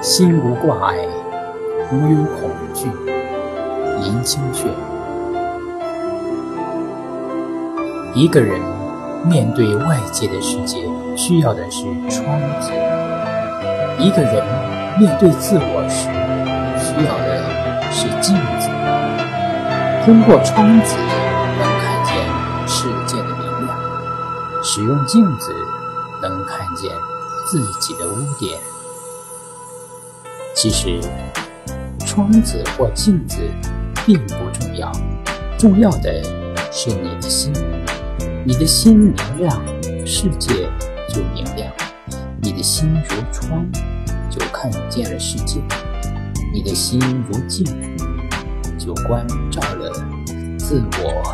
心无挂碍，无有恐惧。林清玄。一个人面对外界的世界，需要的是窗子；一个人面对自我时，需要的是镜子。通过窗子使用镜子能看见自己的污点。其实，窗子或镜子并不重要，重要的是你的心。你的心明亮，世界就明亮；你的心如窗，就看见了世界；你的心如镜，就关照了自我。